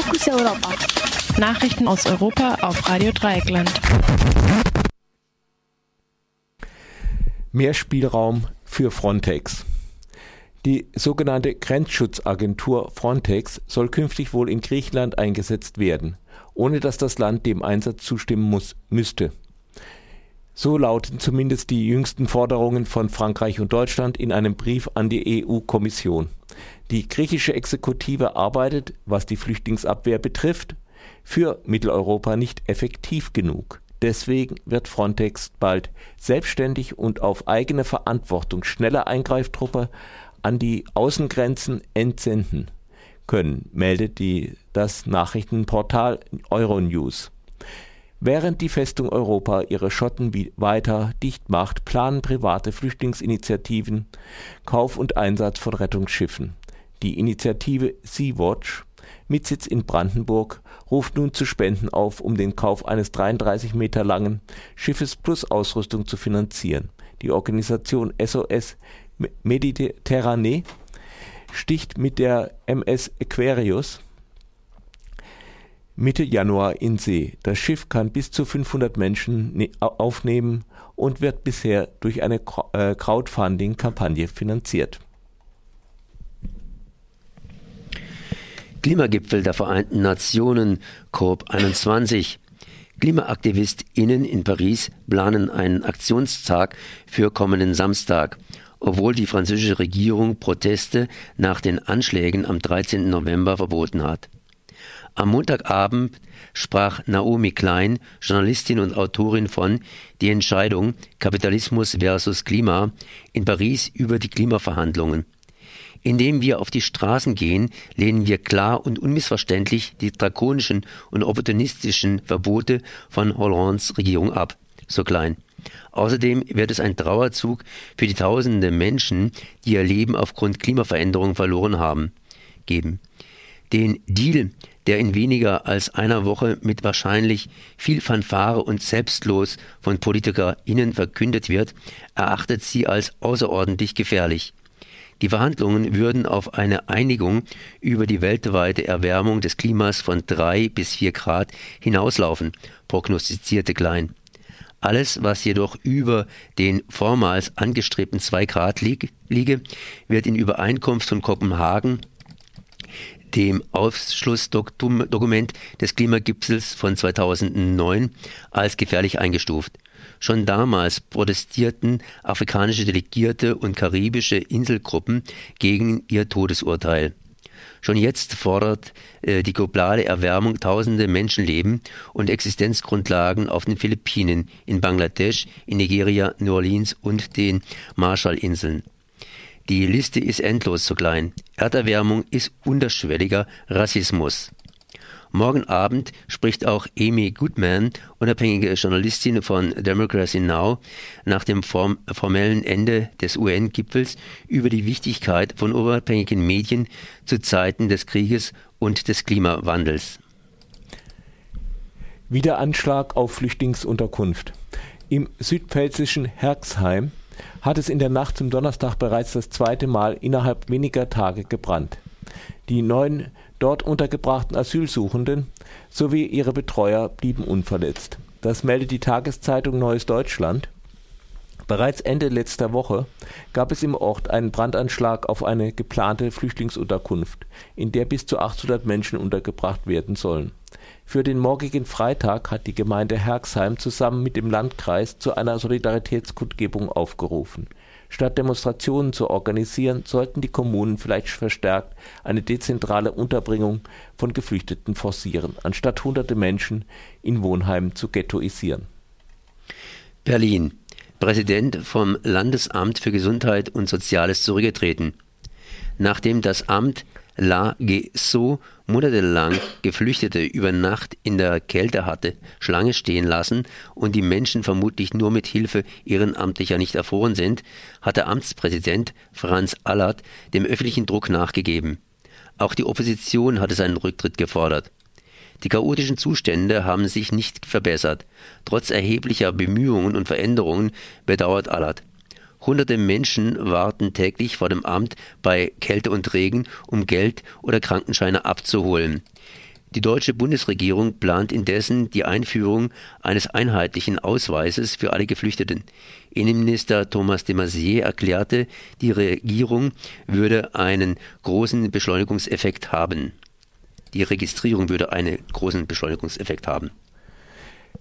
Fokus Europa. Nachrichten aus Europa auf Radio Dreieckland. Mehr Spielraum für Frontex. Die sogenannte Grenzschutzagentur Frontex soll künftig wohl in Griechenland eingesetzt werden, ohne dass das Land dem Einsatz zustimmen muss, müsste. So lauten zumindest die jüngsten Forderungen von Frankreich und Deutschland in einem Brief an die EU-Kommission. Die griechische Exekutive arbeitet, was die Flüchtlingsabwehr betrifft, für Mitteleuropa nicht effektiv genug. Deswegen wird Frontex bald selbstständig und auf eigene Verantwortung schnelle Eingreiftruppe an die Außengrenzen entsenden können, meldet die, das Nachrichtenportal Euronews. Während die Festung Europa ihre Schotten weiter dicht macht, planen private Flüchtlingsinitiativen Kauf und Einsatz von Rettungsschiffen. Die Initiative Sea-Watch mit Sitz in Brandenburg ruft nun zu Spenden auf, um den Kauf eines 33 Meter langen Schiffes plus Ausrüstung zu finanzieren. Die Organisation SOS Mediterranee sticht mit der MS Aquarius Mitte Januar in See. Das Schiff kann bis zu 500 Menschen ne-, aufnehmen und wird bisher durch eine äh, Crowdfunding-Kampagne finanziert. Klimagipfel der Vereinten Nationen COP21. KlimaaktivistInnen in Paris planen einen Aktionstag für kommenden Samstag, obwohl die französische Regierung Proteste nach den Anschlägen am 13. November verboten hat. Am Montagabend sprach Naomi Klein, Journalistin und Autorin von Die Entscheidung Kapitalismus versus Klima in Paris über die Klimaverhandlungen. Indem wir auf die Straßen gehen, lehnen wir klar und unmissverständlich die drakonischen und opportunistischen Verbote von Hollands Regierung ab, so Klein. Außerdem wird es ein Trauerzug für die tausende Menschen, die ihr Leben aufgrund Klimaveränderung verloren haben, geben. Den Deal, der in weniger als einer Woche mit wahrscheinlich viel Fanfare und selbstlos von PolitikerInnen verkündet wird, erachtet sie als außerordentlich gefährlich. Die Verhandlungen würden auf eine Einigung über die weltweite Erwärmung des Klimas von drei bis vier Grad hinauslaufen, prognostizierte Klein. Alles, was jedoch über den vormals angestrebten zwei Grad liege, wird in Übereinkunft von Kopenhagen dem Ausschlussdokument des Klimagipfels von 2009 als gefährlich eingestuft. Schon damals protestierten afrikanische Delegierte und karibische Inselgruppen gegen ihr Todesurteil. Schon jetzt fordert äh, die globale Erwärmung tausende Menschenleben und Existenzgrundlagen auf den Philippinen, in Bangladesch, in Nigeria, New Orleans und den Marshallinseln. Die Liste ist endlos zu klein. Erderwärmung ist unterschwelliger Rassismus. Morgen Abend spricht auch Amy Goodman, unabhängige Journalistin von Democracy Now, nach dem form formellen Ende des UN-Gipfels über die Wichtigkeit von unabhängigen Medien zu Zeiten des Krieges und des Klimawandels. Wiederanschlag auf Flüchtlingsunterkunft. Im südpfälzischen Herxheim hat es in der Nacht zum Donnerstag bereits das zweite Mal innerhalb weniger Tage gebrannt. Die neun dort untergebrachten Asylsuchenden sowie ihre Betreuer blieben unverletzt. Das meldet die Tageszeitung Neues Deutschland. Bereits Ende letzter Woche gab es im Ort einen Brandanschlag auf eine geplante Flüchtlingsunterkunft, in der bis zu 800 Menschen untergebracht werden sollen. Für den morgigen Freitag hat die Gemeinde Herxheim zusammen mit dem Landkreis zu einer Solidaritätskundgebung aufgerufen. Statt Demonstrationen zu organisieren, sollten die Kommunen vielleicht verstärkt eine dezentrale Unterbringung von Geflüchteten forcieren, anstatt hunderte Menschen in Wohnheimen zu ghettoisieren. Berlin. Präsident vom Landesamt für Gesundheit und Soziales zurückgetreten. Nachdem das Amt La Gesso monatelang Geflüchtete über Nacht in der Kälte hatte Schlange stehen lassen und die Menschen vermutlich nur mit Hilfe ehrenamtlicher nicht erfroren sind, hat der Amtspräsident Franz Allert dem öffentlichen Druck nachgegeben. Auch die Opposition hatte seinen Rücktritt gefordert. Die chaotischen Zustände haben sich nicht verbessert. Trotz erheblicher Bemühungen und Veränderungen bedauert Allert. Hunderte Menschen warten täglich vor dem Amt bei Kälte und Regen, um Geld oder Krankenscheine abzuholen. Die deutsche Bundesregierung plant indessen die Einführung eines einheitlichen Ausweises für alle Geflüchteten. Innenminister Thomas de Maizière erklärte, die Regierung würde einen großen Beschleunigungseffekt haben. Die Registrierung würde einen großen Beschleunigungseffekt haben.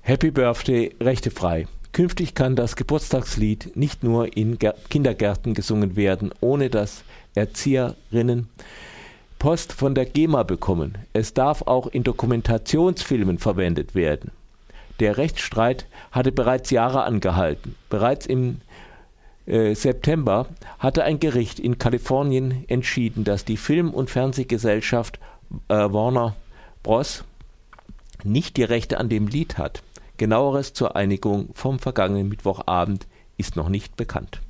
Happy Birthday rechtefrei. Künftig kann das Geburtstagslied nicht nur in Kindergärten gesungen werden, ohne dass Erzieherinnen Post von der GEMA bekommen. Es darf auch in Dokumentationsfilmen verwendet werden. Der Rechtsstreit hatte bereits Jahre angehalten. Bereits im äh, September hatte ein Gericht in Kalifornien entschieden, dass die Film- und Fernsehgesellschaft äh, Warner Bros. nicht die Rechte an dem Lied hat. Genaueres zur Einigung vom vergangenen Mittwochabend ist noch nicht bekannt.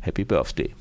Happy Birthday.